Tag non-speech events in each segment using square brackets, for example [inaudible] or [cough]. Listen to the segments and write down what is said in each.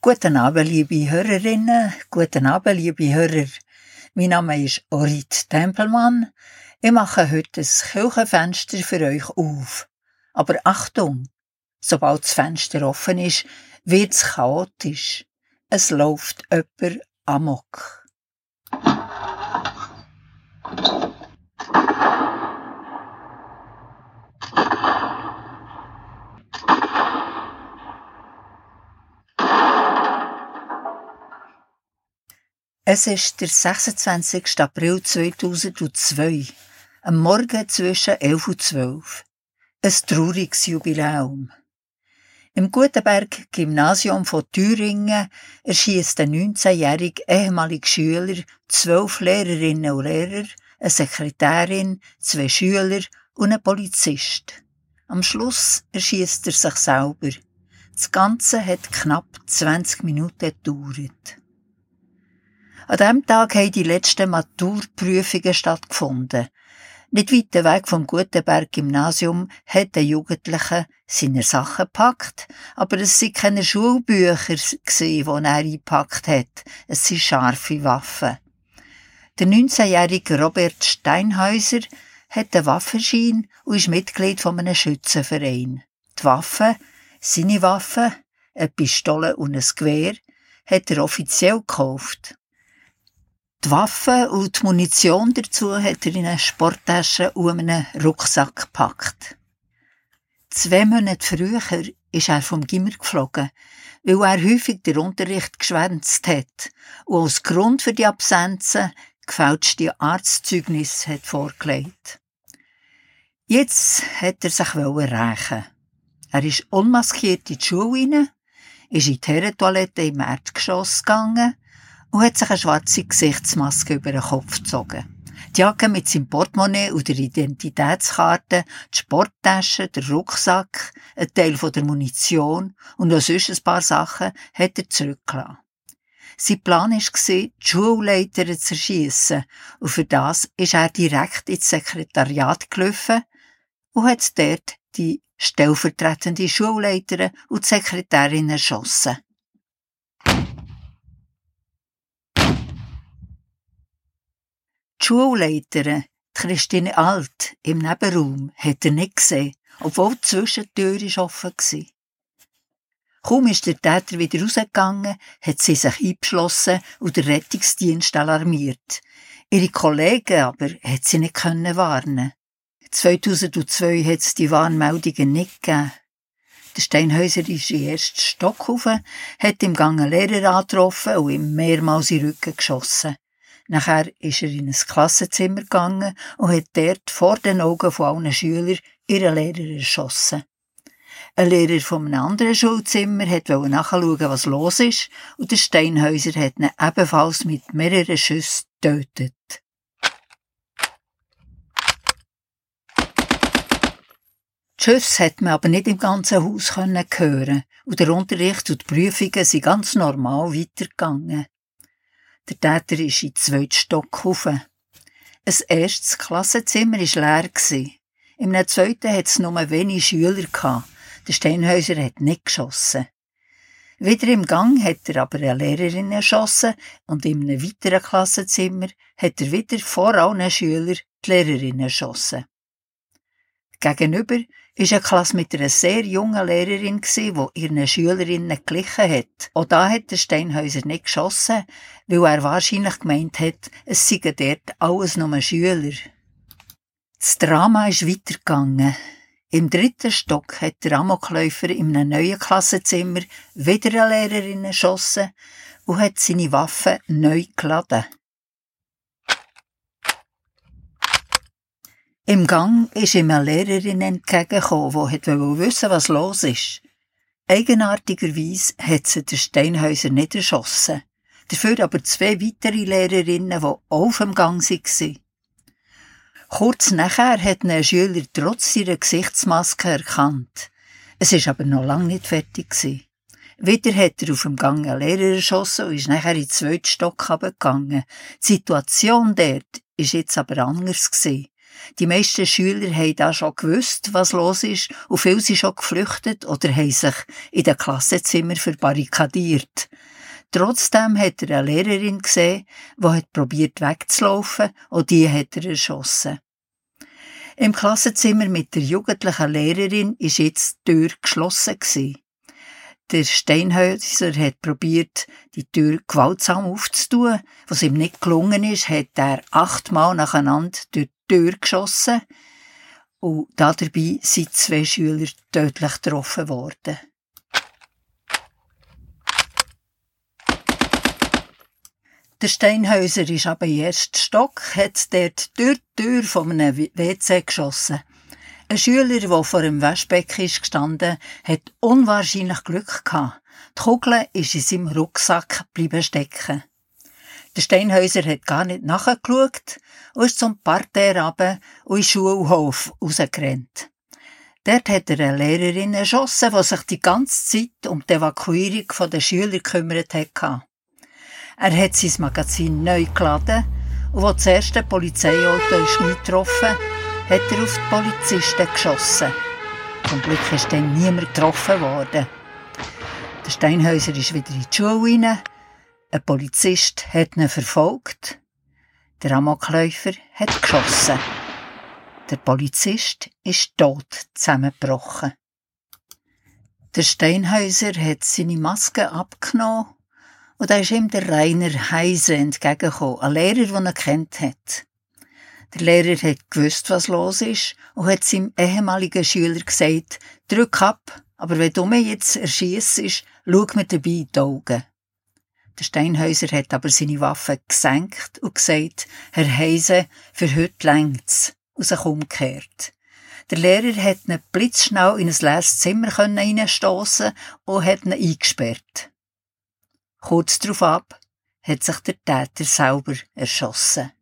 Guten Abend, liebe Hörerinnen, guten Abend, liebe Hörer. Mein Name ist Orit Tempelmann. Ich mache heute das Kirchenfenster für euch auf. Aber Achtung! Sobald das Fenster offen ist, wird's chaotisch. Es läuft jemand amok. Es ist der 26. April 2002, am Morgen zwischen 11 und 12. Ein trauriges Jubiläum. Im Gutenberg Gymnasium von Thüringen erschießt ein 19-jähriger ehemaliger Schüler zwölf Lehrerinnen und Lehrer, eine Sekretärin, zwei Schüler und einen Polizist. Am Schluss erschießt er sich selber. Das Ganze hat knapp 20 Minuten gedauert. An diesem Tag haben die letzten Maturprüfungen stattgefunden. Nicht weit weg vom Gutenberg Gymnasium hat der Jugendliche seine Sachen gepackt, aber es sind keine Schulbücher die er eingepackt hat. Es sind scharfe Waffen. Der 19-jährige Robert Steinhäuser hat einen Waffenschein und ist Mitglied von einem Schützenverein. Die Waffen, seine Waffen, eine Pistole und ein Gewehr, hat er offiziell gekauft. Die Waffen und die Munition dazu hat er in eine Sporttasche und einen Rucksack gepackt. Zwei Monate früher ist er vom Gimmer geflogen, weil er häufig den Unterricht geschwänzt hat und als Grund für die Absenzen gefälschte Arztzeugnisse hat vorgelegt. Jetzt hat er sich rächen. Er ist unmaskiert in die Schule rein, ist in die Herrentoilette im Erdgeschoss gegangen und hat sich eine schwarze Gesichtsmaske über den Kopf gezogen. Die Jacke mit seinem Portemonnaie und der Identitätskarte, die Sporttasche, der Rucksack, ein Teil von der Munition und noch sonst ein paar Sachen hat er zurückgelassen. Sein Plan war, die Schulleiter zu erschiessen und für das ist er direkt ins Sekretariat gelaufen und hat dort die stellvertretende Schulleiterin und die Sekretärin erschossen. Die Schulleiterin, Christine Alt, im Nebenraum, hat er nicht gesehen, obwohl die Zwischentür offen war. Kaum ist der Täter wieder rausgegangen, hat sie sich eingeschlossen und der Rettungsdienst alarmiert. Ihre Kollegen aber hat sie nicht können warnen. 2002 hat es die Warnmeldungen nicht gegeben. Der Steinhäuser ist in den ersten Stock hat im Gang einen Lehrer angetroffen und ihm mehrmals in den Rücken geschossen. Nachher ist er in ein Klassenzimmer gegangen und hat dort vor den Augen von allen Schülern ihren Lehrer erschossen. Ein Lehrer von einem anderen Schulzimmer hat nachschauen, was los ist, und der Steinhäuser hat ihn ebenfalls mit mehreren Schüssen getötet. Die Schüsse hat man aber nicht im ganzen Haus hören und der Unterricht und die Prüfungen sind ganz normal weitergegangen. Der Täter ist in den zweiten Stock rauf. Ein erstes Klassenzimmer war leer. Im zweiten hat es nur wenig Schüler. Der Steinhäuser hat nicht geschossen. Wieder im Gang hat er aber eine Lehrerin erschossen und in einem weiteren Klassenzimmer hat er wieder vor allen Schülern die Lehrerin erschossen. Gegenüber ist eine Klasse mit einer sehr jungen Lehrerin die ihren Schülerinnen geglichen hat. Auch da hat der Steinhäuser nicht geschossen, weil er wahrscheinlich gemeint hat, es seien dort alles nur Schüler. Das Drama ist weitergegangen. Im dritten Stock hat der Amokläufer in einem neuen Klassenzimmer wieder eine Lehrerin erschossen und hat seine Waffe neu geladen. Im Gang ist ihm eine Lehrerin entgegengekommen, die wollte wissen, was los ist. Eigenartigerweise hat sie den Steinhäuser nicht erschossen. Dafür aber zwei weitere Lehrerinnen, die auch auf dem Gang waren. Kurz nachher hat ein Schüler trotz ihrer Gesichtsmaske erkannt. Es ist aber noch lange nicht fertig. Wieder hat er auf dem Gang einen Lehrer erschossen und ist nachher in den zweiten Stock gegangen. Die Situation dort ist jetzt aber anders gewesen. Die meisten Schüler haben da schon gewusst, was los ist, und viele sind schon geflüchtet oder haben sich in den Klassenzimmer verbarrikadiert. Trotzdem hat er eine Lehrerin gesehen, die hat probiert wegzulaufen, und die hat er erschossen. Im Klassenzimmer mit der jugendlichen Lehrerin ist jetzt die Tür geschlossen. Der Steinhäuser hat probiert, die Tür gewaltsam aufzutun. Was ihm nicht gelungen ist, hat er achtmal nacheinander durch Tür geschossen. Und dabei sind zwei Schüler tödlich getroffen worden. Der Steinhäuser ist aber im ersten Stock, hat dort durch die Tür von einem WC geschossen. Ein Schüler, der vor dem Waschbecken ist gestanden, hat unwahrscheinlich Glück gehabt. Die Kugel ist in seinem Rucksack bleiben stecken. Der Steinhäuser hat gar nicht nachgeschaut und ist zum Parterre runter und in den Schulhof rausgerannt. Dort hat er eine Lehrerin erschossen, die sich die ganze Zeit um die Evakuierung der Schüler gekümmert hat. Er hat sein Magazin neu geladen und als das erste Polizeiauto ist nicht getroffen hat er auf die Polizisten geschossen. Zum Glück ist dann niemand getroffen worden. Der Steinhäuser ist wieder in die Schule rein. Ein Polizist hat ihn verfolgt. Der Amokläufer hat geschossen. Der Polizist ist tot zusammengebrochen. Der Steinhäuser hat seine Maske abgenommen und da ist ihm der Rainer Heise entgegengekommen, ein Lehrer, den er kennt hat. Der Lehrer hat gewusst, was los ist und hat seinem ehemaligen Schüler gesagt, drück ab, aber wenn du mich jetzt erschießt, schau mir dabei in die Augen. Der Steinhäuser hat aber seine Waffe gesenkt und gesagt, Herr Heise, für heute längt's, und sich umgekehrt. Der Lehrer hat ihn blitzschnell in ein leeres Zimmer reinstossen und hat ihn eingesperrt. Kurz darauf ab hat sich der Täter selber erschossen.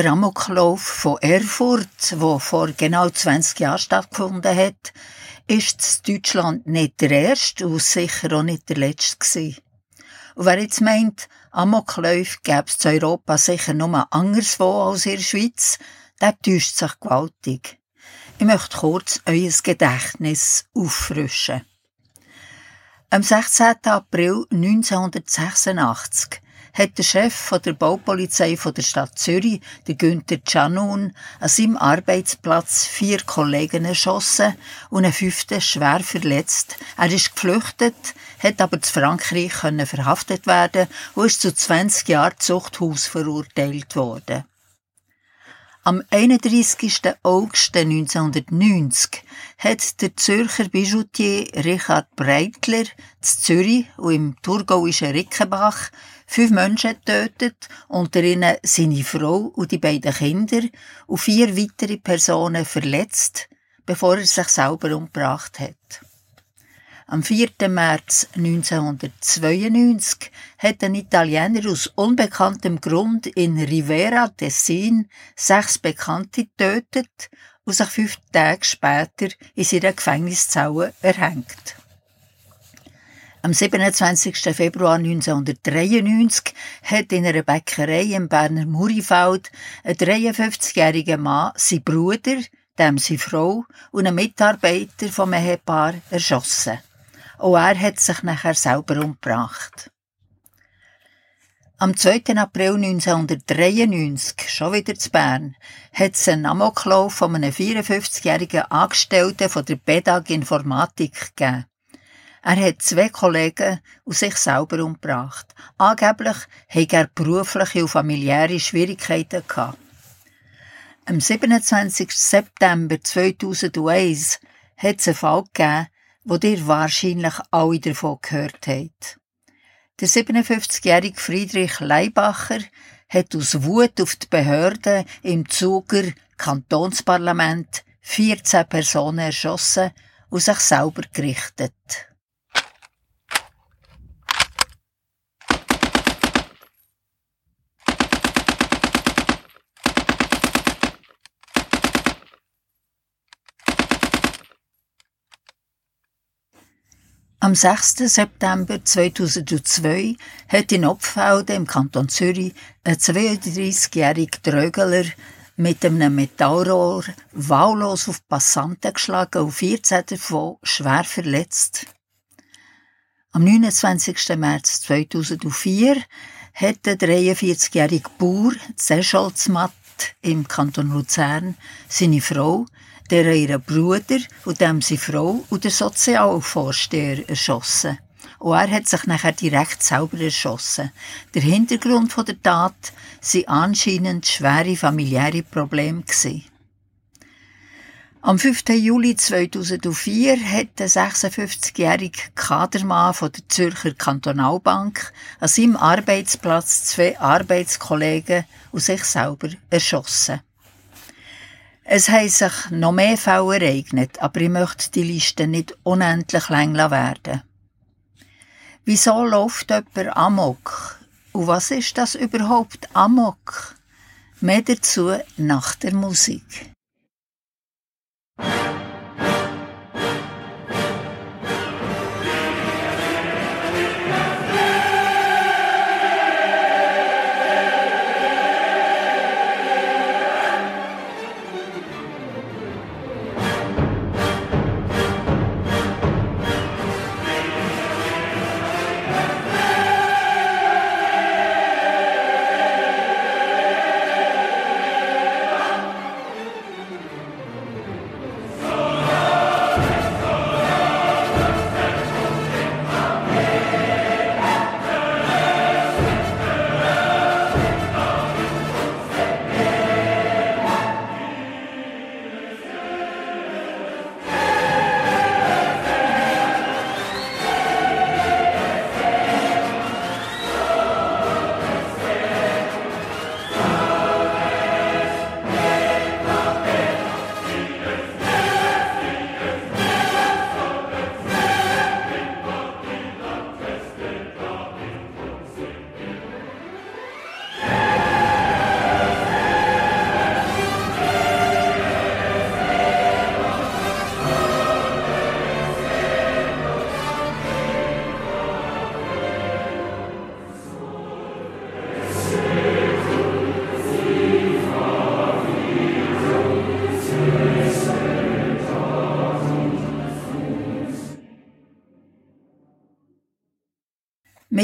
Der Amoklauf von Erfurt, wo vor genau 20 Jahren stattgefunden hat, ist Deutschland nicht der erste und sicher auch nicht der letzte gewesen. Und wer jetzt meint, Amokläufe gäbe es in Europa sicher nur anderswo als in der Schweiz, der täuscht sich gewaltig. Ich möchte kurz euer Gedächtnis auffrischen. Am 16. April 1986 hat der Chef von der Baupolizei von der Stadt Zürich, der Günther Canun, an seinem Arbeitsplatz vier Kollegen erschossen und einen fünften schwer verletzt. Er ist geflüchtet, hat aber zu Frankreich verhaftet werden und ist zu 20 Jahren Zuchthaus verurteilt worden. Am 31. August 1990 hat der Zürcher Bijoutier Richard Breitler zu Zürich und im thurgauischen Rickenbach fünf Menschen getötet, unter ihnen seine Frau und die beiden Kinder, und vier weitere Personen verletzt, bevor er sich selber umgebracht hat. Am 4. März 1992 hat ein Italiener aus unbekanntem Grund in Rivera Tessin sechs Bekannte getötet und sich fünf Tage später in seiner Gefängniszelle erhängt. Am 27. Februar 1993 hat in einer Bäckerei im Berner Murifeld ein 53-jähriger Mann seinen Bruder, dem seine Frau und einen Mitarbeiter vom Ehepaar erschossen. Auch er hat sich nachher selber umgebracht. Am 2. April 1993, schon wieder zu Bern, hat es einen Amoklauf von einem 54-jährigen Angestellten von der BEDAG Informatik gegeben. Er hat zwei Kollegen und sich selber umgebracht. Angeblich hat er berufliche und familiäre Schwierigkeiten gehabt. Am 27. September 2001 hat es einen Fall gegeben, wo ihr wahrscheinlich alle davon gehört habt. Der 57-jährige Friedrich Leibacher hat aus Wut auf die Behörden im Zuger Kantonsparlament 14 Personen erschossen und sich selber gerichtet. Am 6. September 2002 hat in Opfelden im Kanton Zürich ein 32-jähriger Trögler mit einem Metallrohr wahllos auf Passanten geschlagen und 14 davon schwer verletzt. Am 29. März 2004 hat der 43-jährige Bauer Zescholzmatt im Kanton Luzern seine Frau der ihren Bruder und dem seine Frau und der Sozialvorsteher erschossen. Und er hat sich nachher direkt selber erschossen. Der Hintergrund der Tat waren anscheinend schwere familiäre Probleme. Gewesen. Am 5. Juli 2004 hat der 56-jährige Kadermann von der Zürcher Kantonalbank an seinem Arbeitsplatz zwei Arbeitskollegen und sich selber erschossen. Es haben sich noch mehr Fälle ereignet, aber ich möchte die Liste nicht unendlich lang werden. Wieso läuft jemand Amok? Und was ist das überhaupt Amok? Mehr dazu nach der Musik.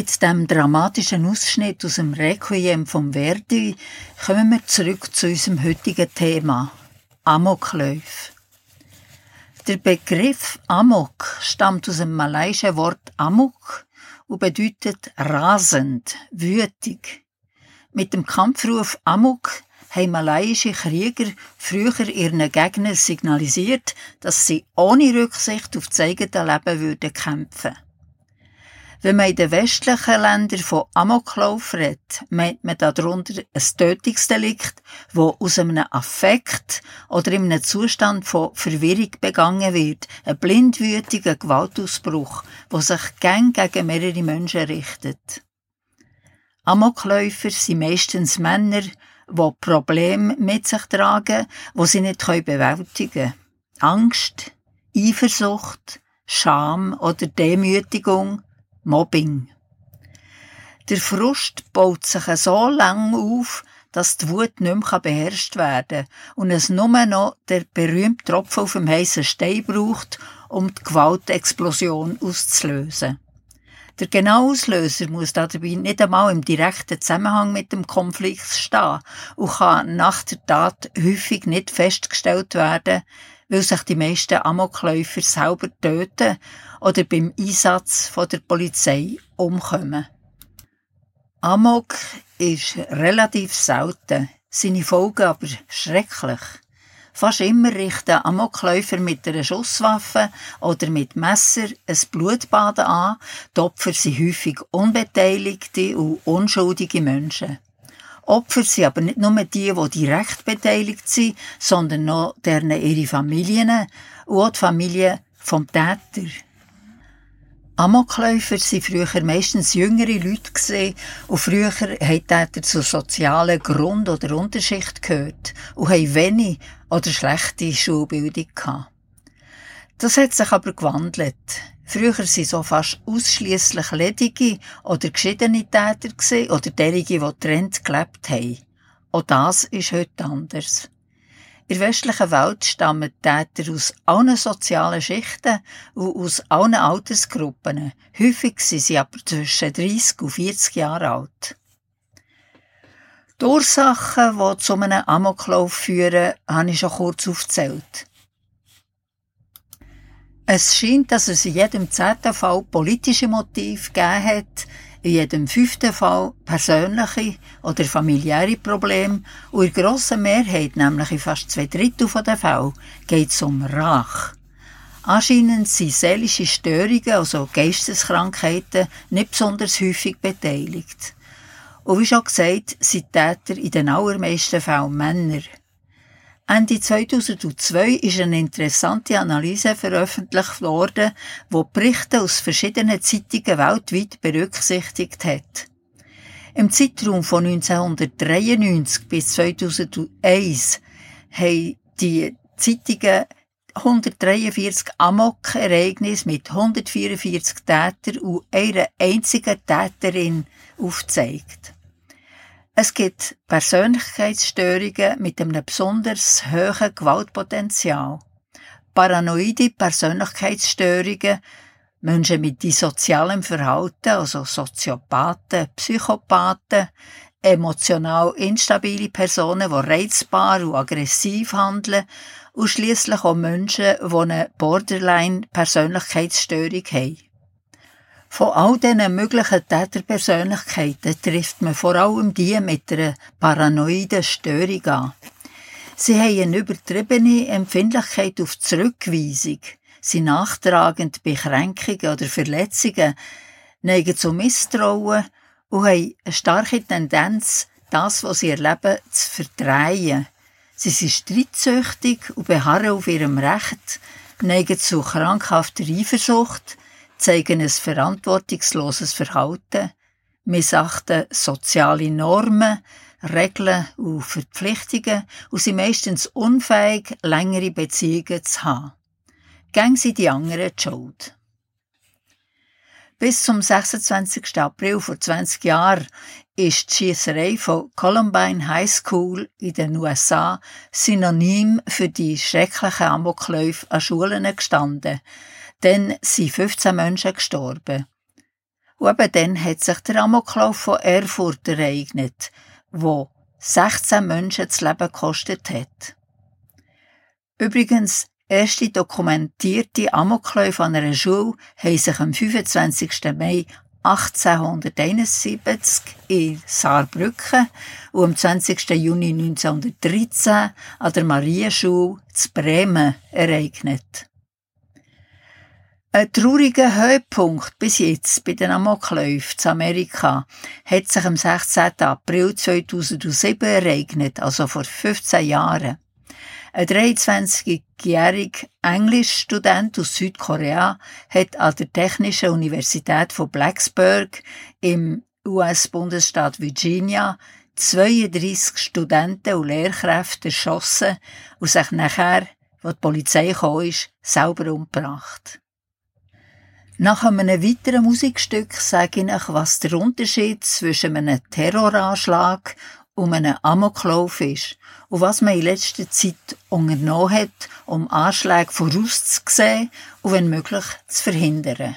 Mit dem dramatischen Ausschnitt aus dem Requiem vom Verdi kommen wir zurück zu unserem heutigen Thema Amokläufe. Der Begriff Amok stammt aus dem malaiischen Wort Amok und bedeutet rasend, wütig. Mit dem Kampfruf Amok haben malaiische Krieger früher ihren Gegnern signalisiert, dass sie ohne Rücksicht auf das eigene Leben würden kämpfen wenn man in den westlichen Ländern von Amoklauf redet, meint man darunter ein Tötungsdelikt, wo aus einem Affekt oder in einem Zustand von Verwirrung begangen wird, ein blindwütiger Gewaltausbruch, der sich gern gegen mehrere Menschen richtet. Amokläufer sind meistens Männer, die Probleme mit sich tragen, die sie nicht bewältigen können. Angst, Eifersucht, Scham oder Demütigung, Mobbing. Der Frust baut sich so lange auf, dass die Wut nicht mehr beherrscht werden kann und es nur noch der berühmte Tropfen auf dem heißen Stein braucht, um die Gewaltexplosion auszulösen. Der genaue Auslöser muss dabei nicht einmal im direkten Zusammenhang mit dem Konflikt stehen und kann nach der Tat häufig nicht festgestellt werden, weil sich die meisten Amokläufer selber töten oder beim Einsatz der Polizei umkommen. Amok ist relativ selten, seine Folgen aber schrecklich. Fast immer richten Amokläufer mit einer Schusswaffe oder mit Messer ein Blutbad an. Die Opfer sind häufig unbeteiligte und unschuldige Menschen. Opfer sind aber nicht nur die, die direkt beteiligt sind, sondern noch deren ihre Familien und auch die Familie vom Täter. Amokläufer waren früher meistens jüngere Leute und früher haben Täter zur sozialen Grund- oder Unterschicht gehört und haben wenig oder schlechte Schulbildung gehabt. Das hat sich aber gewandelt. Früher waren so fast ausschließlich ledige oder geschiedene Täter oder derige, die Trend gelebt haben. Auch das ist heute anders. In der westlichen Welt stammen Täter aus allen sozialen Schichten und aus allen Altersgruppen. Häufig sind sie aber zwischen 30 und 40 Jahre alt. Die Ursachen, die zu einem Amoklauf führen, habe ich schon kurz aufgezählt. Es scheint, dass es in jedem zehnten Fall politische Motive gegeben hat, in jedem fünften Fall persönliche oder familiäre Probleme und in grosser Mehrheit, nämlich in fast zwei Drittel der Fälle, geht es um Rach. Anscheinend sind seelische Störungen, also Geisteskrankheiten, nicht besonders häufig beteiligt. Und wie schon gesagt, sind Täter in den allermeisten Fällen Männer. Ende 2002 ist eine interessante Analyse veröffentlicht worden, wo Berichte aus verschiedenen Zeitungen weltweit berücksichtigt hat. Im Zeitraum von 1993 bis 2001 haben die Zeitungen 143 Amok-Ereignisse mit 144 Tätern und einer einzigen Täterin aufgezeigt. Es gibt Persönlichkeitsstörungen mit einem besonders hohen Gewaltpotenzial. Paranoide Persönlichkeitsstörungen, Menschen mit dissozialem Verhalten, also Soziopathen, Psychopathen, emotional instabile Personen, die reizbar und aggressiv handeln und schließlich auch Menschen, die eine Borderline-Persönlichkeitsstörung haben. Von all diesen möglichen Täterpersönlichkeiten trifft man vor allem die mit einer paranoiden Störung an. Sie haben eine übertriebene Empfindlichkeit auf Zurückweisung, sind nachtragend bei Kränkungen oder Verletzungen, neigen zu Misstrauen und haben eine starke Tendenz, das, was sie erleben, zu verdrehen. Sie sind streitsüchtig und beharren auf ihrem Recht, neigen zu krankhafter Eifersucht, zeigen ein verantwortungsloses Verhalten, missachten soziale Normen, Regeln und Verpflichtungen und sind meistens unfähig, längere Beziehungen zu haben. Gängen sie die anderen die Schuld. Bis zum 26. April vor 20 Jahren ist die Schiesserei von Columbine High School in den USA synonym für die schrecklichen Amokläufe an Schulen gestanden, dann sind 15 Menschen gestorben. Und eben dann hat sich der Amoklauf von Erfurt ereignet, wo 16 Menschen das Leben gekostet hat. Übrigens, erste dokumentierte Amokläufe an einer Schule haben sich am 25. Mai 1871 in Saarbrücken und am 20. Juni 1913 an der Marienschule zu Bremen ereignet. Ein trauriger Höhepunkt bis jetzt bei den Amokläufen in Amerika hat sich am 16. April 2007 ereignet, also vor 15 Jahren. Ein 23-jähriger Englischstudent aus Südkorea hat an der Technischen Universität von Blacksburg im US-Bundesstaat Virginia 32 Studenten und Lehrkräfte erschossen und sich nachher, als die Polizei kam, selber umgebracht. Nach einem weiteren Musikstück sage ich euch, was der Unterschied zwischen einem Terroranschlag um einen Amoklauf ist und was man in letzter Zeit unternommen hat, um Anschläge vorauszusehen und wenn möglich zu verhindern.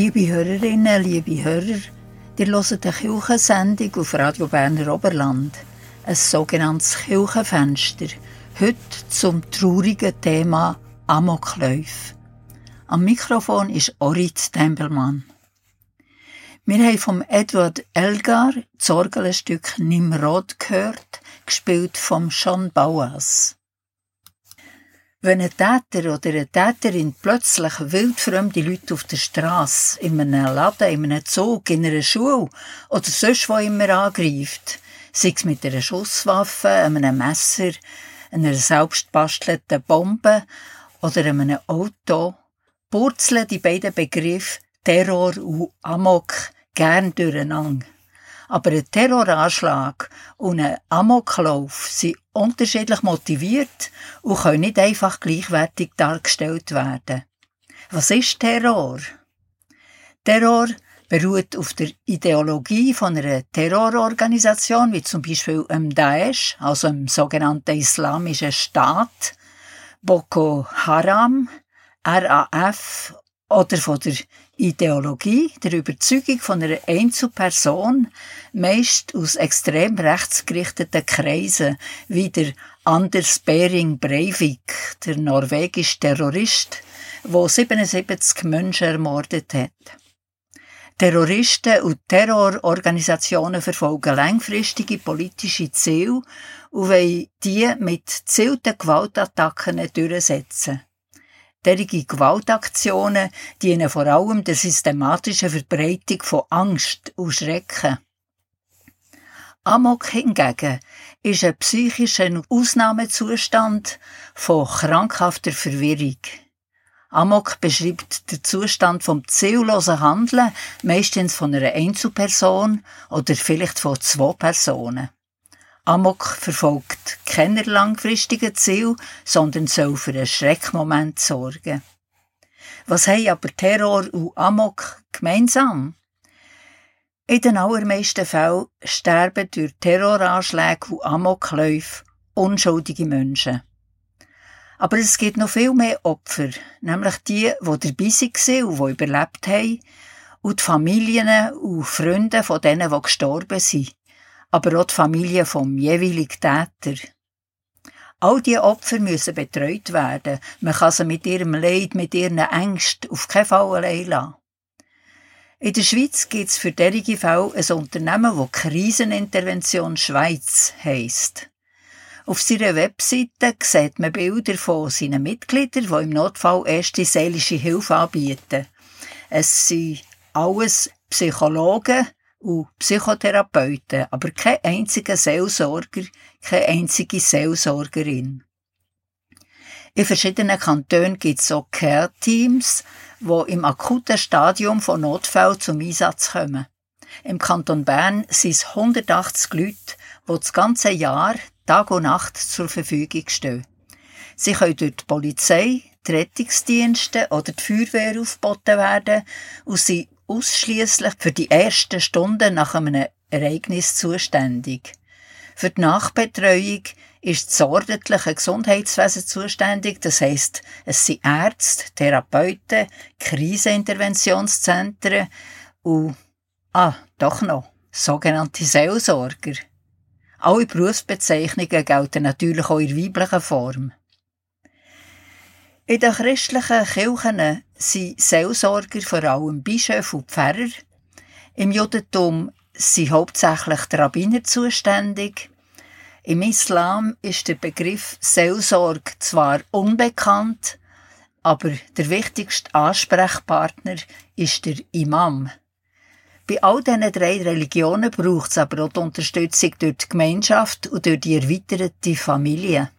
Liebe Hörerinnen, liebe Hörer, Ihr hört eine Kirchensendung auf Radio Berner Oberland, ein sogenanntes Kirchenfenster, heute zum traurigen Thema Amokläufe. Am Mikrofon ist Orit Tempelmann. Wir haben vom Edward Elgar das Orgelstück Nimrod gehört, gespielt vom Sean Bauas. Wenn ein Täter oder eine Täterin plötzlich wildfremde Leute auf der Straße, in einem Laden, in einem Zug, in einer Schule oder sonst wo immer angreift, sei es mit einer Schusswaffe, einem Messer, einer selbstbastelten Bombe oder einem Auto, purzeln die beiden Begriffe Terror und Amok gern durcheinander. Aber ein Terroranschlag und ein Amoklauf sind unterschiedlich motiviert und können nicht einfach gleichwertig dargestellt werden. Was ist Terror? Terror beruht auf der Ideologie von einer Terrororganisation, wie zum Beispiel dem Daesh, also dem sogenannten Islamischen Staat, Boko Haram, RAF oder von der Ideologie, der Überzeugung von einer Einzelperson, meist aus extrem rechtsgerichteten Kreisen, wie der Anders Bering Breivik, der norwegische Terrorist, wo 77 Menschen ermordet hat. Terroristen und Terrororganisationen verfolgen langfristige politische Ziele und wollen die mit gezielten Gewaltattacken durchsetzen. Derige Gewaltaktionen dienen vor allem der systematischen Verbreitung von Angst und Schrecken. Amok hingegen ist ein psychischer Ausnahmezustand von krankhafter Verwirrung. Amok beschreibt den Zustand vom ziellosen Handeln, meistens von einer Einzelperson oder vielleicht von zwei Personen. Amok verfolgt keine langfristigen Ziele, sondern soll für einen Schreckmoment sorgen. Was haben aber Terror und Amok gemeinsam? In den allermeisten Fällen sterben durch Terroranschläge und Amokläufe unschuldige Menschen. Aber es gibt noch viel mehr Opfer, nämlich die, die dabei waren und die überlebt haben, und die Familien und Freunde von denen, die gestorben sind aber auch die Familie vom jeweiligen Täter. All diese Opfer müssen betreut werden. Man kann sie mit ihrem Leid, mit ihren Ängsten auf keinen Fall allein lassen. In der Schweiz gibt es für derige Fälle ein Unternehmen, das Krisenintervention Schweiz heisst. Auf seiner Webseite sieht man Bilder von seinen Mitgliedern, die im Notfall erste seelische Hilfe anbieten. Es sind alles Psychologen, und Psychotherapeuten, aber kein einziger Seelsorger, keine einzige Seelsorgerin. In verschiedenen Kantonen gibt es auch Care-Teams, die im akuten Stadium von Notfällen zum Einsatz kommen. Im Kanton Bern sind es 180 Leute, die das ganze Jahr Tag und Nacht zur Verfügung stehen. Sie können durch die Polizei, die Rettungsdienste oder die Feuerwehr aufgeboten werden und sind ausschließlich für die ersten Stunden nach einem Ereignis zuständig. Für die Nachbetreuung ist das ordentliche Gesundheitswesen zuständig, das heißt, es sind Ärzte, Therapeuten, Kriseninterventionszentren und, ah, doch noch, sogenannte Seelsorger. Alle Berufsbezeichnungen gelten natürlich auch in weiblicher Form. In den christlichen Kirchen sind Seelsorger vor allem Bischöfe und Pfarrer. Im Judentum sind hauptsächlich die Rabbiner zuständig. Im Islam ist der Begriff Seelsorge zwar unbekannt, aber der wichtigste Ansprechpartner ist der Imam. Bei all diesen drei Religionen braucht es aber auch die Unterstützung durch die Gemeinschaft und durch die erweiterte Familie.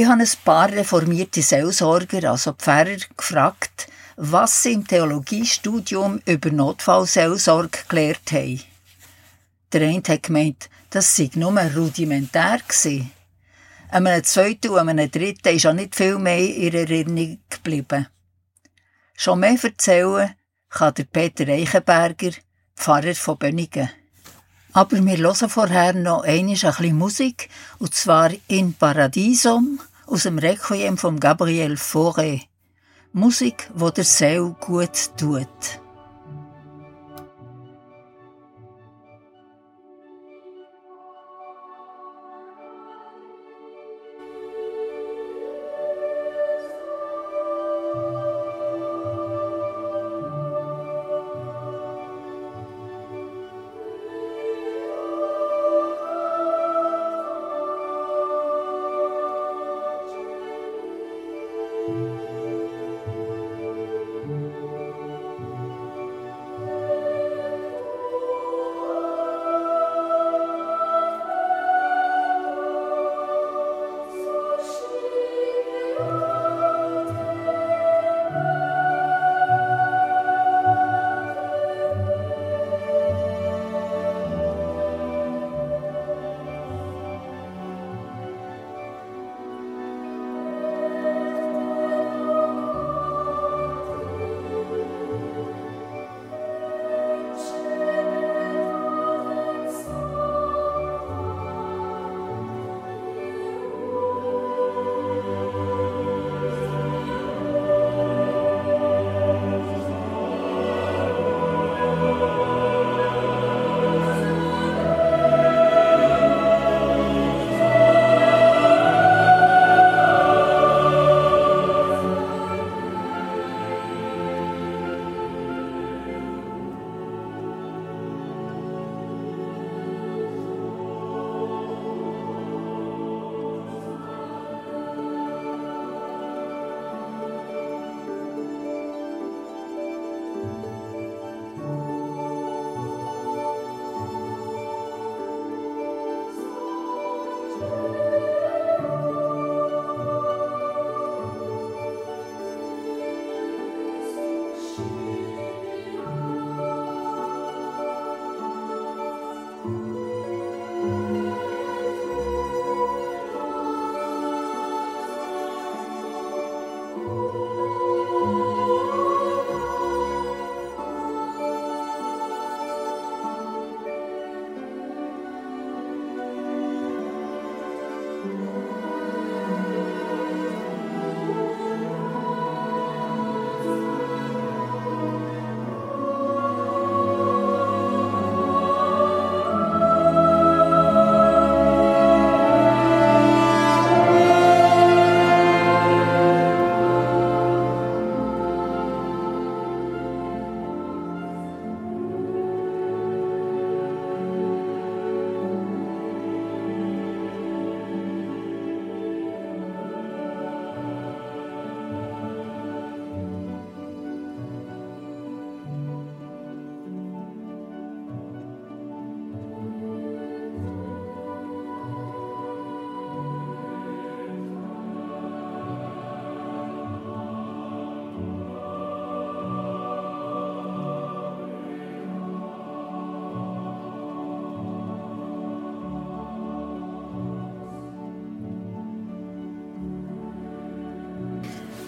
Ich habe ein paar reformierte Seelsorger, also Pfarrer, gefragt, was sie im Theologiestudium über Notfallseelsorge gelernt haben. Der eine hat gemeint, das sei nur rudimentär gewesen. Einem zweiten und einem dritten ist auch nicht viel mehr in ihrer Erinnerung geblieben. Schon mehr erzählen kann der Peter Eichenberger, Pfarrer von Bönigen. Aber wir hören vorher noch einmal ein bisschen Musik, und zwar in Paradisum aus dem Requiem von Gabriel Fauré. Musik, wo der Seele gut tut.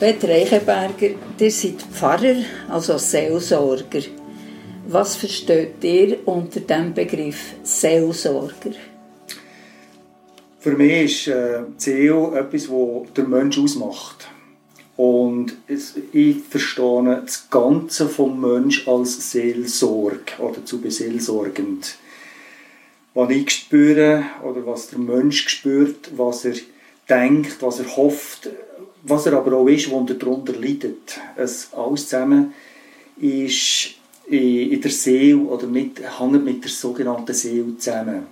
Peter Eichenberger, ihr seid Pfarrer, also Seelsorger. Was versteht ihr unter dem Begriff Seelsorger? Für mich ist äh, Seele etwas, was der Mensch ausmacht. Und ich verstehe das Ganze vom Mensch als Seelsorge oder zu beseelsorgend. Was ich spüre oder was der Mensch spürt, was er denkt, was er hofft, was er aber auch ist, er darunter leidet. Es alles zusammen ist in der Seele oder mit, hängt mit der sogenannten Seele zusammen.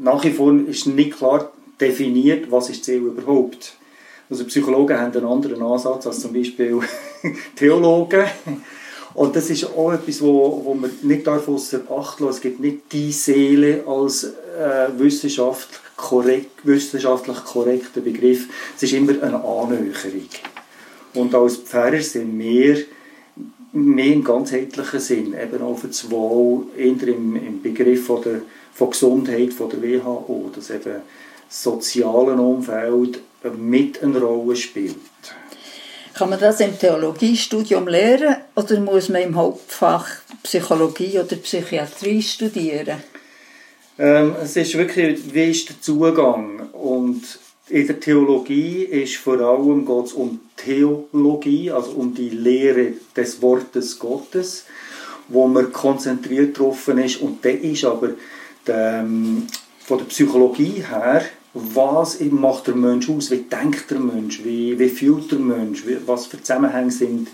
Nach wie vor ist nicht klar definiert, was ist die Seele überhaupt. Also Psychologen haben einen anderen Ansatz als zum Beispiel [laughs] Theologen. Und das ist auch etwas, wo, wo man nicht außer Acht lassen Es gibt nicht die Seele als äh, Wissenschaft korrekt, wissenschaftlich korrekter Begriff. Es ist immer eine Annäherung. Und als Pfarrer sind wir mehr im ganzheitlichen Sinn, eben auch für das Wohl, eher im, im Begriff von, der, von Gesundheit von der WHO, dass eben das soziale Umfeld mit eine Rolle spielt. Kann man das im Theologiestudium lernen oder muss man im Hauptfach Psychologie oder Psychiatrie studieren? Ähm, es ist wirklich, wie ist der Zugang? Und in der Theologie ist vor allem geht's um Theologie, also um die Lehre des Wortes Gottes, wo man konzentriert drauf ist. Und der ist aber der, ähm, von der Psychologie her, was macht der Mensch aus, wie denkt der Mensch, wie, wie fühlt der Mensch, was für Zusammenhänge sind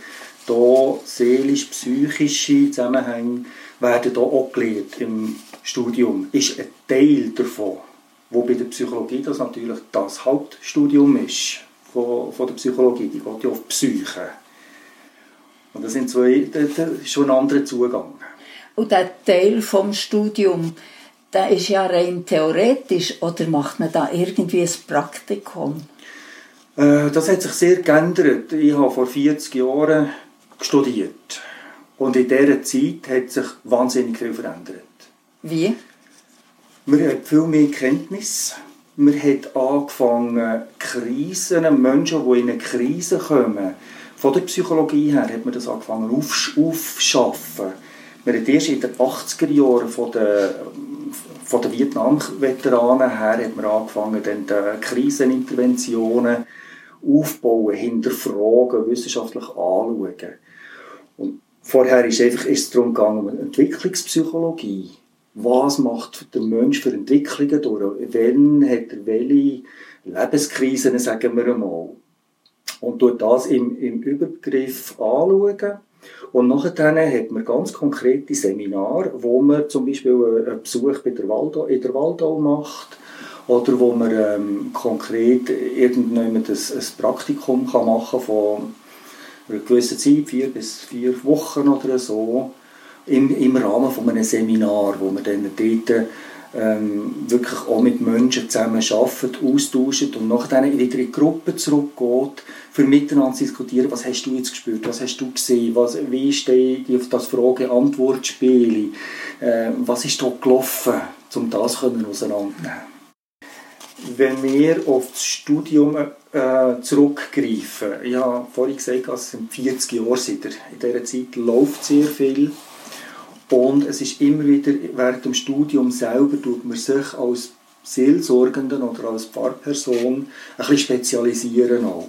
da seelisch-psychische Zusammenhänge werden da auch gelehrt im Studium, ist ein Teil davon. Wo bei der Psychologie das natürlich das Hauptstudium ist von, von der Psychologie. Die geht ja auf Psyche. Und das, sind zwei, das ist schon ein anderer Zugang. Und der Teil vom Studium, der ist ja rein theoretisch oder macht man da irgendwie ein Praktikum? Äh, das hat sich sehr geändert. Ich habe vor 40 Jahren studiert. Und in dieser Zeit hat sich wahnsinnig viel verändert. Wie? Man hat viel mehr Kenntnis. Man hat angefangen, Krisen, Menschen, die in eine Krise kommen, von der Psychologie her hat man das angefangen aufzuschaffen. Man hat erst in den 80er Jahren von den, von den Vietnam-Veteranen her hat man angefangen, dann die Kriseninterventionen aufbauen, hinterfragen, wissenschaftlich anschauen. Und vorher ist, einfach, ist es darum gegangen, Entwicklungspsychologie was macht der Mensch für Entwicklungen durch, wann hat er welche Lebenskrisen, sagen wir einmal. Und durch das im, im Übergriff anschauen. Und nachher hat man ganz konkrete Seminare, wo man zum Beispiel einen Besuch bei der Waldau, in der Waldau macht oder wo man ähm, konkret irgendwann ein, ein Praktikum kann machen von einer gewissen Zeit, vier bis vier Wochen oder so, im, im Rahmen von einem Seminar, wo man dann dort ähm, wirklich auch mit Menschen zusammen arbeitet, austauscht und nachher wieder in die Gruppe zurückgeht, für miteinander zu diskutieren, was hast du jetzt gespürt, was hast du gesehen, was, wie ist auf das Frage-Antwort-Spiel, äh, was ist da gelaufen, um das auseinanderzunehmen. Wenn wir auf das Studium äh, zurückgreifen, ich habe vorhin gesagt, es sind 40 Jahre seit in dieser Zeit läuft sehr viel und es ist immer wieder, während dem Studium selber tut man sich als Seelsorgenden oder als Pfarrperson ein bisschen spezialisieren auch.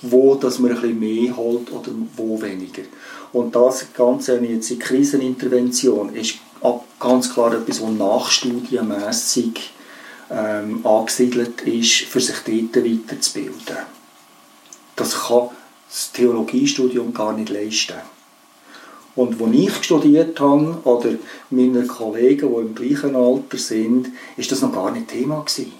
Wo dass man ein bisschen mehr holt oder wo weniger. Und das Ganze, jetzt die Krisenintervention, ist ganz klar etwas, was nachstudienmässig ähm, angesiedelt ist, für sich dort weiterzubilden. Das kann das Theologiestudium gar nicht leisten. Und als ich studiert habe, oder meine Kollegen, die im gleichen Alter sind, ist das noch gar nicht Thema gewesen.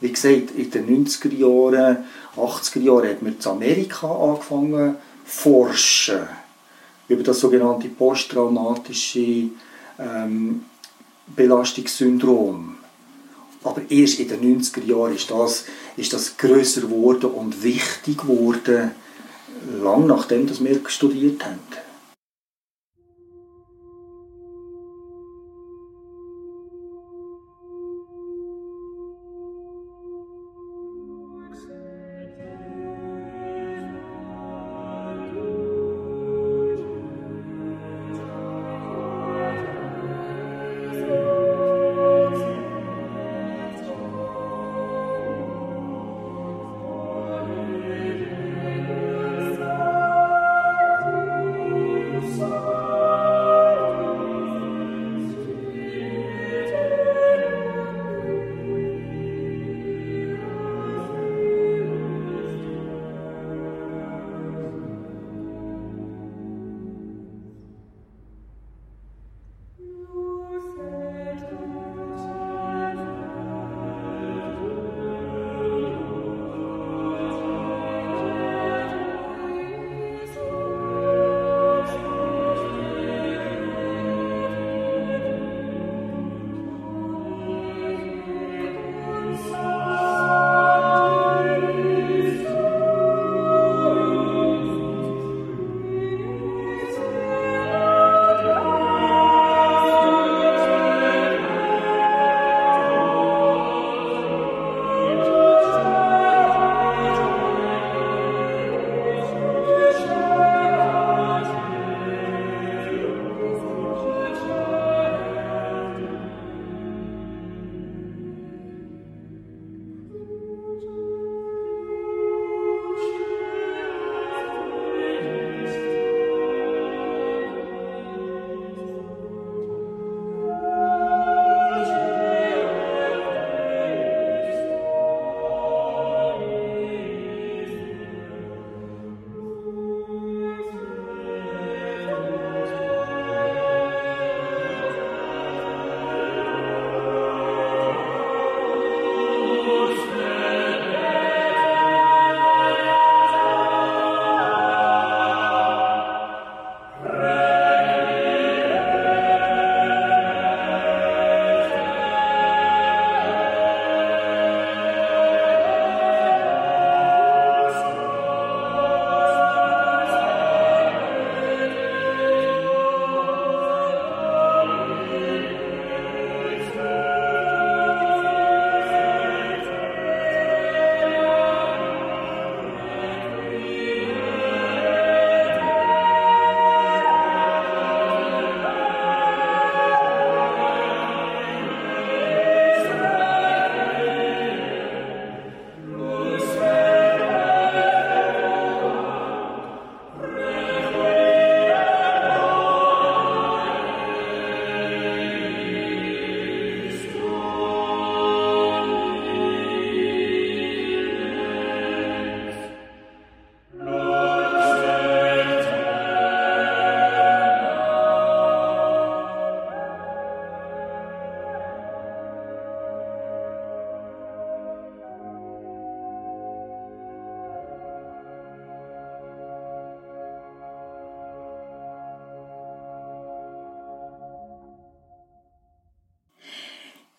Wie gesagt, in den 90er Jahren, 80er Jahren hat man in Amerika angefangen zu forschen über das sogenannte posttraumatische ähm, Belastungssyndrom. Aber erst in den 90er Jahren ist das, ist das grösser geworden und wichtig geworden, lang nachdem dass wir studiert haben.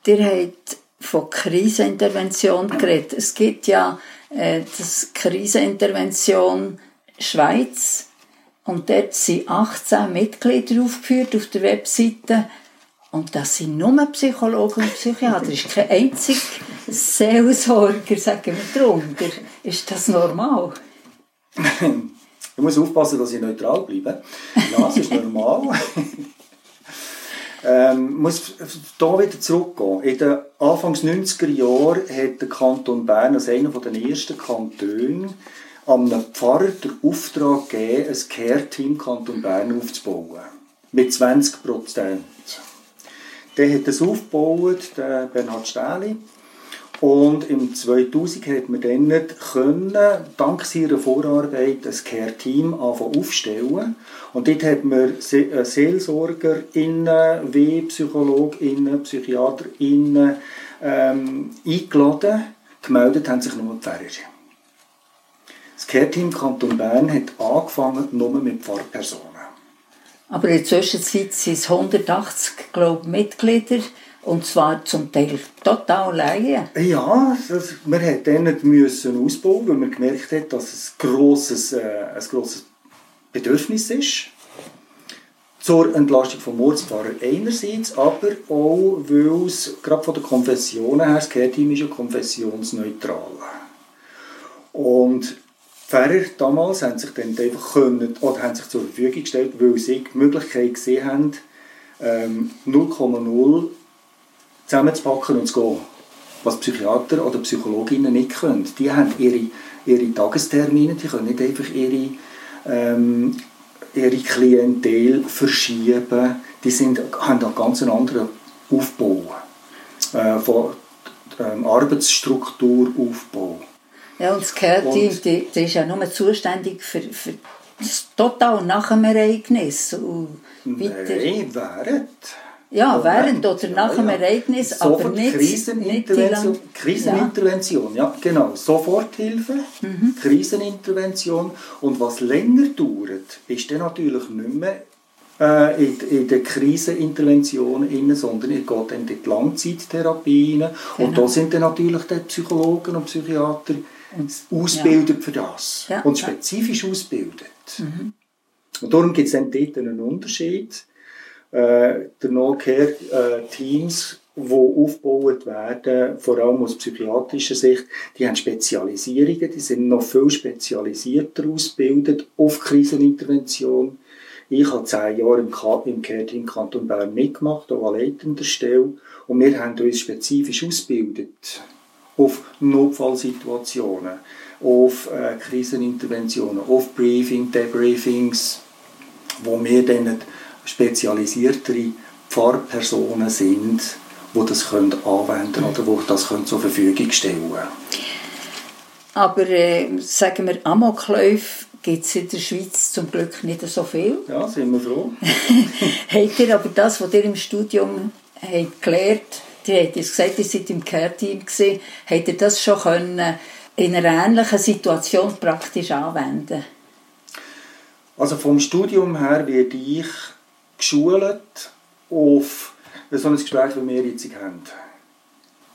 Ihr habt von Krisenintervention geredet. Es gibt ja äh, das Krisenintervention Schweiz und dort sind 18 Mitglieder aufgeführt auf der Webseite und das sind nur Psychologen und Psychiater. Es ist kein einziger Seelsorger, sagen wir drunter. Ist das normal? [laughs] ich muss aufpassen, dass ich neutral bleibe. Ja, es ist normal. [laughs] Ähm, muss hier wieder zurückgehen. In den Anfangs 90er Jahren hat der Kanton Bern als einer der ersten Kantone an einem Pfarrer den Auftrag gegeben, ein Care-Team Kanton Bern aufzubauen. Mit 20 Prozent. Der hat das aufgebaut, der Bernhard Stähli. Und im 2000 hat man dann können, dank seiner Vorarbeit ein Care-Team aufstellen. Und dort hat man äh, SeelsorgerInnen, wie PsychologInnen, PsychiaterInnen ähm, eingeladen. Gemeldet haben sich nur die Pfarrer. Das Care-Team Kanton Bern hat angefangen nur mit Pfarrpersonen. Aber in der Zwischenzeit sind es 180 glaub, Mitglieder und zwar zum Teil total Laien. Ja, das, hat dann müssen ausbauen, weil man gemerkt hat, dass es grosses, äh, ein grosses Bedürfnis ist. Zur Entlastung vom Mordspfarrer einerseits, aber auch, weil es gerade von der Konfessionen her, das Care-Team ist ja konfessionsneutral. Und Pfarrer damals haben sich dann einfach können, oder haben sich zur Verfügung gestellt, weil sie die Möglichkeit gesehen haben, ähm, 0,0 zusammenzupacken und zu gehen. Was Psychiater oder Psychologinnen nicht können. Die haben ihre, ihre Tagestermine, die können nicht einfach ihre, ähm, ihre Klientel verschieben. Die sind, haben einen ganz anderen Aufbau. Äh, von ähm, Arbeitsstrukturaufbau. Ja, und das Care-Team, die, die ist ja nur zuständig für, für das total nach dem Ereignis. Und weiter. Nein, während. Ja, während oder nach dem Ereignis, Sofort aber nicht, Krisenintervention, nicht Krisenintervention, ja. ja. genau. Soforthilfe, mhm. Krisenintervention. Und was länger dauert, ist dann natürlich nicht mehr äh, in, in der Krisenintervention, sondern es geht dann in die Langzeittherapie rein. Genau. Und da sind dann natürlich die Psychologen und Psychiater ausgebildet ja. für das. Ja. Und spezifisch ausgebildet. Mhm. Und darum gibt es dann dort einen Unterschied äh, der No-Care-Teams, äh, die aufgebaut werden, vor allem aus psychiatrischer Sicht, die haben Spezialisierungen, die sind noch viel spezialisierter ausgebildet auf Krisenintervention. Ich habe zehn Jahre im, im Care-Team Kanton Bern mitgemacht, auch an leitender Stelle. Und wir haben uns spezifisch ausgebildet auf Notfallsituationen, auf äh, Kriseninterventionen, auf Briefing, Debriefings, wo wir dann spezialisiertere Pfarrpersonen sind, die das können anwenden oder die das können zur Verfügung stellen können. Aber äh, sagen wir, Amokläufe gibt es in der Schweiz zum Glück nicht so viel. Ja, sind wir froh. [laughs] habt ihr aber das, was ihr im Studium habt gelernt habt, ihr gesagt, ihr seid im Care-Team habt ihr das schon können in einer ähnlichen Situation praktisch anwenden? Also vom Studium her werde ich geschult auf so ein Gespräch, wie wir jetzt haben.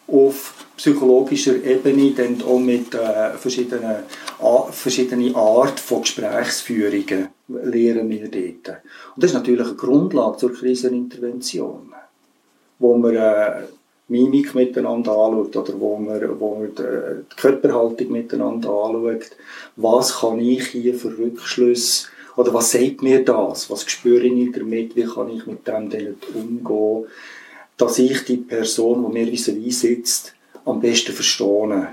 Auf psychologischer Ebene dann auch mit äh, verschiedenen, äh, verschiedenen Arten von Gesprächsführungen lernen wir dort. Und das ist natürlich eine Grundlage zur Krisenintervention, wo man äh, Mimik miteinander anschaut oder wo man, wo man die Körperhaltung miteinander anschaut. Was kann ich hier für Rückschlüsse oder was sagt mir das? Was spüre ich damit? Wie kann ich mit dem umgehen? Dass ich die Person, die mir vis sitzt, am besten verstehe.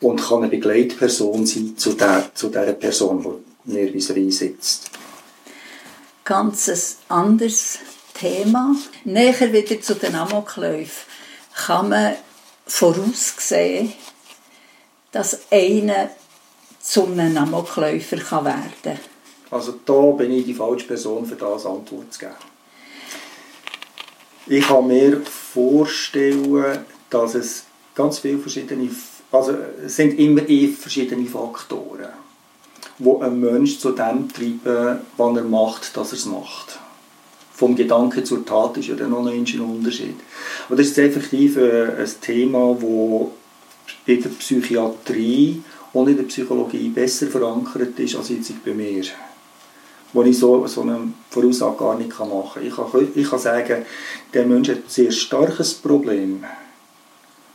Und kann eine Begleitperson sein zu der, zu der Person, die mir vis sitzt. Ganz ein anderes Thema. Näher wieder zu den Amokläufen. Kann man voraussehen, dass einer zu einem Amokläufer werden kann? Also da bin ich die falsche Person, für das Antwort zu geben. Ich kann mir vorstellen, dass es ganz viele verschiedene, also es sind immer eh verschiedene Faktoren, die einen Menschen zu dem treiben, was er macht, dass er es macht. vom Gedanke zur Tat ist ja dann noch ein Unterschied. Aber das ist effektiv ein Thema, das in der Psychiatrie und in der Psychologie besser verankert ist als jetzt bei mir. Wo ich so, so eine Voraussage gar nicht machen kann. Ich kann, ich kann sagen, der Mensch hat ein sehr starkes Problem.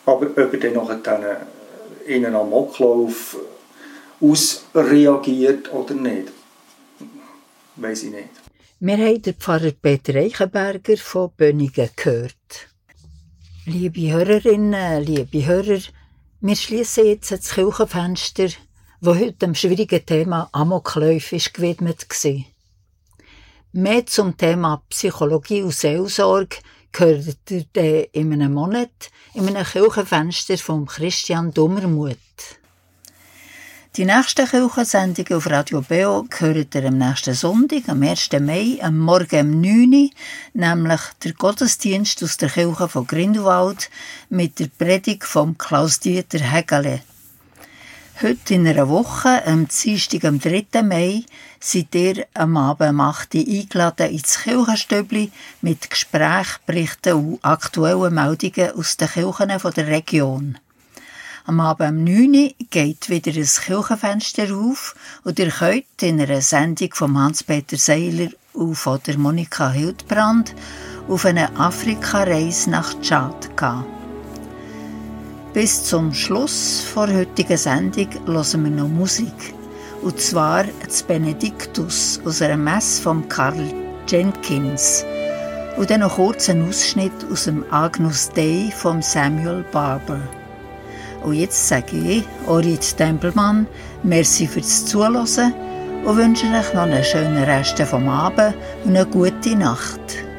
Aber ob er dann nachher in einen Amoklauf ausreagiert oder nicht, weiß ich nicht. Wir haben den Pfarrer Peter Eichenberger von Bönigen gehört. Liebe Hörerinnen, liebe Hörer, wir schließen jetzt das Kirchenfenster, wo heute dem schwierigen Thema Amokläufe ist gewidmet war. Mehr zum Thema Psychologie und Seelsorge gehört ihr in einem Monat in einem Kirchenfenster von Christian Dummermuth. Die nächste Kirchensendung auf Radio Beo gehört ihr am nächsten Sonntag, am 1. Mai, am Morgen um 9 Uhr, nämlich der Gottesdienst aus der Kirche von Grindelwald mit der Predigt von Klaus-Dieter Hegele. Heute in einer Woche, am Dienstag, am 3. Mai, seid ihr am Abend um 8 Uhr eingeladen ins Kirchenstübli mit Gesprächen, Berichten und aktuellen Meldungen aus den Kirchen der Region. Am Abend um 9 Uhr geht wieder ein Kirchenfenster auf und ihr könnt in einer Sendung von Hans-Peter Seiler und von Monika Hildbrand auf eine Afrika-Reise nach Tschad gehen. Bis zum Schluss der heutigen Sendung hören wir noch Musik. Und zwar das Benediktus aus einer Messe von Karl Jenkins. Und dann noch kurz ein Ausschnitt aus dem Agnus Dei von Samuel Barber. Und jetzt sage ich, Orit Tempelmann, merci fürs Zuhören und wünsche euch noch einen schönen Rest vom Abend und eine gute Nacht.